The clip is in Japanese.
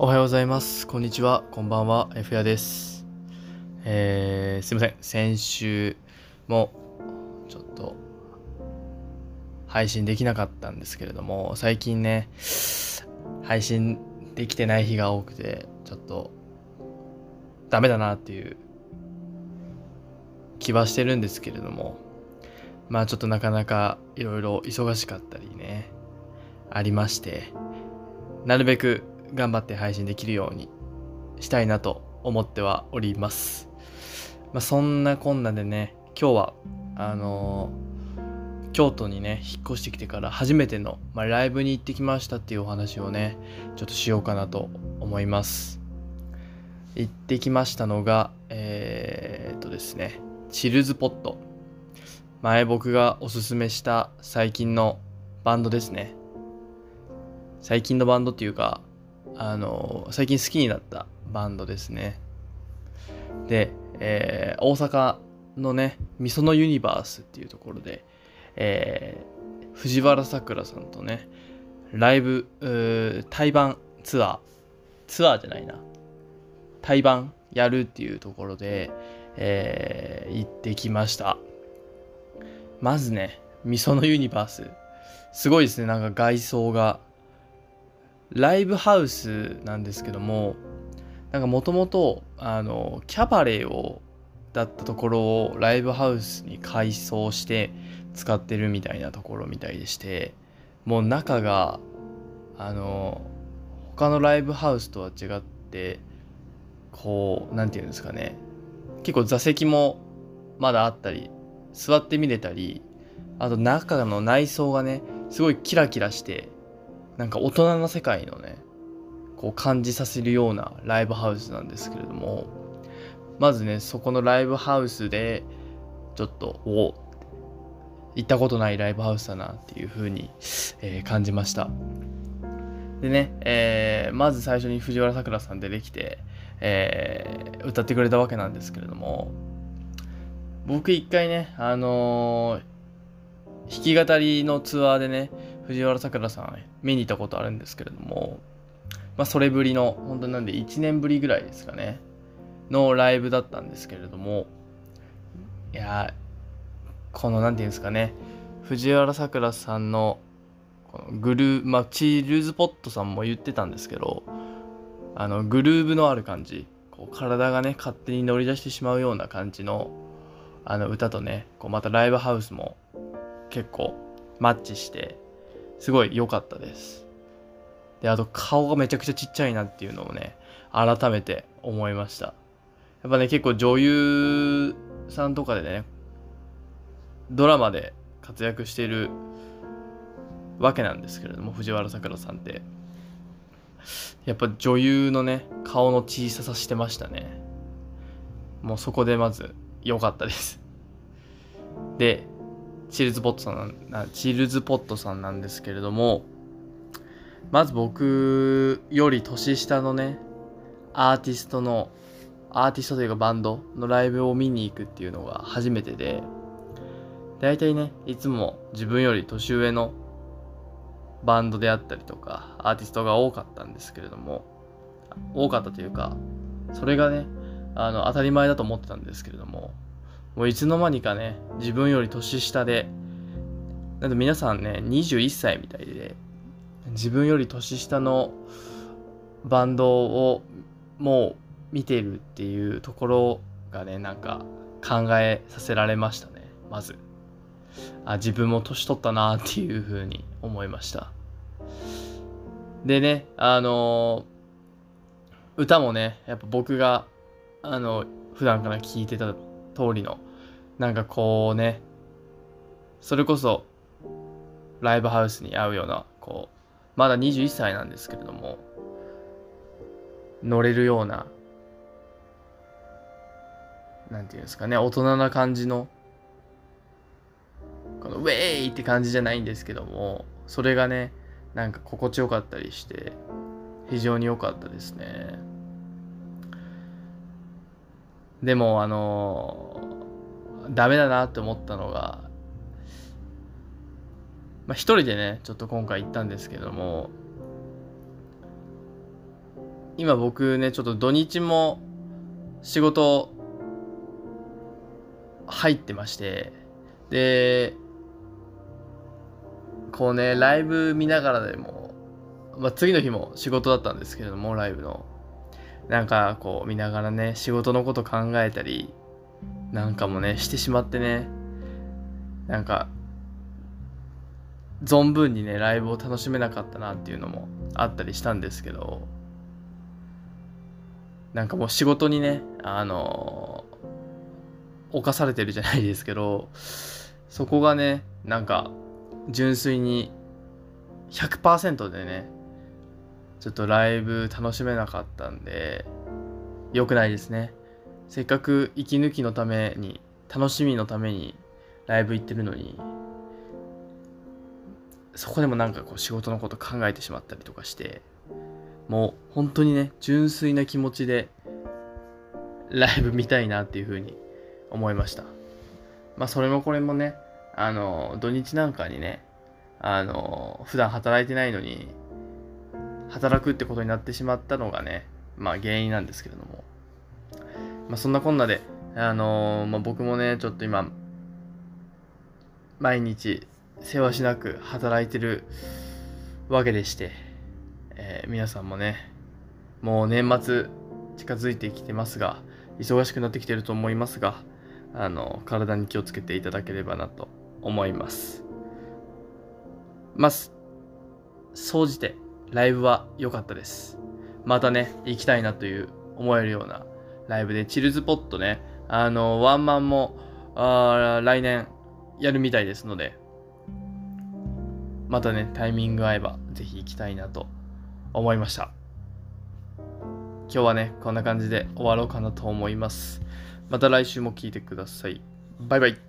おはようございます。こんにちは。こんばんは。F やです。えー、すいません。先週もちょっと配信できなかったんですけれども、最近ね、配信できてない日が多くて、ちょっとダメだなっていう気はしてるんですけれども、まあちょっとなかなかいろいろ忙しかったりね、ありまして、なるべく頑張って配信できるようにしたいなと思ってはおります。まあ、そんなこんなでね、今日は、あのー京都にね、引っ越してきてから初めての、まあ、ライブに行ってきましたっていうお話をね、ちょっとしようかなと思います。行ってきましたのが、えー、っとですね、チルズポット。前僕がおすすめした最近のバンドですね。最近のバンドっていうか、あの最近好きになったバンドですね。で、えー大阪のね、みそのユニバースっていうところで、えー藤原さくらさんとね、ライブ、対バンツアー、ツアーじゃないな、対バンやるっていうところで、えー行ってきました。まずね、みそのユニバース、すごいですね、なんか外装が。ライブハウスなんですけどもなんかもともとあのキャバレーをだったところをライブハウスに改装して使ってるみたいなところみたいでしてもう中があの他のライブハウスとは違ってこうなんていうんですかね。結構座席もまだあったり座って見れたりあと中の内装がねすごいキラキラしてなんか大人の世界のねこう感じさせるようなライブハウスなんですけれどもまずねそこのライブハウスでちょっとお行ったことないライブハウスだなっていう風に、えー感じました。でね、えーまず最初に藤原さくらさん出てきて、えー歌ってくれたわけなんですけれども僕一回ねあの弾き語りのツアーでね藤原さくらさん見に行ったことあるんですけれども、まあ、それぶりの本当なんで1年ぶりぐらいですかねのライブだったんですけれどもいやこのなんていうんですかね藤原さくらさんのこのグルーまあチルズポットさんも言ってたんですけどあのグルーブのある感じこう体がね勝手に乗り出してしまうような感じのあの歌とねこうまたライブハウスも結構マッチしてすごい良かったです。で、あと顔がめちゃくちゃちっちゃいなっていうのをね、改めて思いました。やっぱね、結構女優さんとかでね、ドラマで活躍しているわけなんですけれども、藤原さくらさんって。やっぱ女優のね、顔の小ささしてましたね。もうそこでまず良かったです。で、チルズポットさんなチルズポットさんなんですけれどもまず僕より年下のねアーティストのアーティストというかバンドのライブを見に行くっていうのが初めてで大体ねいつも自分より年上のバンドであったりとかアーティストが多かったんですけれども多かったというかそれがねあの当たり前だと思ってたんですけれどももういつの間にかね、自分より年下で、なんと皆さんね、21歳みたいで、自分より年下のバンドをもう見てるっていうところがね、なんか考えさせられましたね、まず。あ、自分も年取ったなっていうふうに思いました。でね、あの歌もね、やっぱ僕が、あの、普段から聴いてた通りのなんかこうねそれこそライブハウスに合うようなこうまだ21歳なんですけれども乗れるようななんていうんですかね大人な感じのこのウェイって感じじゃないんですけどもそれがねなんか心地よかったりして非常に良かったですね。でもあのダメだなって思ったのがまあ一人でねちょっと今回行ったんですけども今僕ね、ちょっと土日も仕事入ってまして、で、こうね、ライブ見ながらでも、まあ、次の日も仕事だったんですけれども、ライブの。なんかこう見ながらね、仕事のこと考えたり、なんかもね、してしまってね、なんか、存分にね、ライブを楽しめなかったなっていうのもあったりしたんですけど、なんかもう仕事にね、あの侵されてるじゃないですけど、そこがね、なんか、純粋に100%でね、ちょっとライブ楽しめなかったんで、良くないですね。せっかく息抜きのために、楽しみのためにライブ行ってるのに、そこでもなんかこう仕事のこと考えてしまったりとかして、もう本当にね、純粋な気持ちでライブ見たいなっていうふうに思いました。まあそれもこれもね、あの、土日なんかにね、あの、普段働いてないのに、働くってことになってしまったのがね、まあ原因なんですけれども。まあそんなこんなで、あのまあ僕もね、ちょっと今、毎日、世話しなく働いてるわけでして、えー、皆さんもね、もう年末近づいてきてますが、忙しくなってきてると思いますが、あの、体に気をつけていただければなと思います。まあ、総じて、ライブは良かったです。またね、行きたいなという思えるようなライブで、チルズポットね、あの、ワンマンも、あ来年やるみたいですので、またね、タイミング合えば、ぜひ行きたいなと思いました。今日はね、こんな感じで終わろうかなと思います。また来週も聴いてください。バイバイ。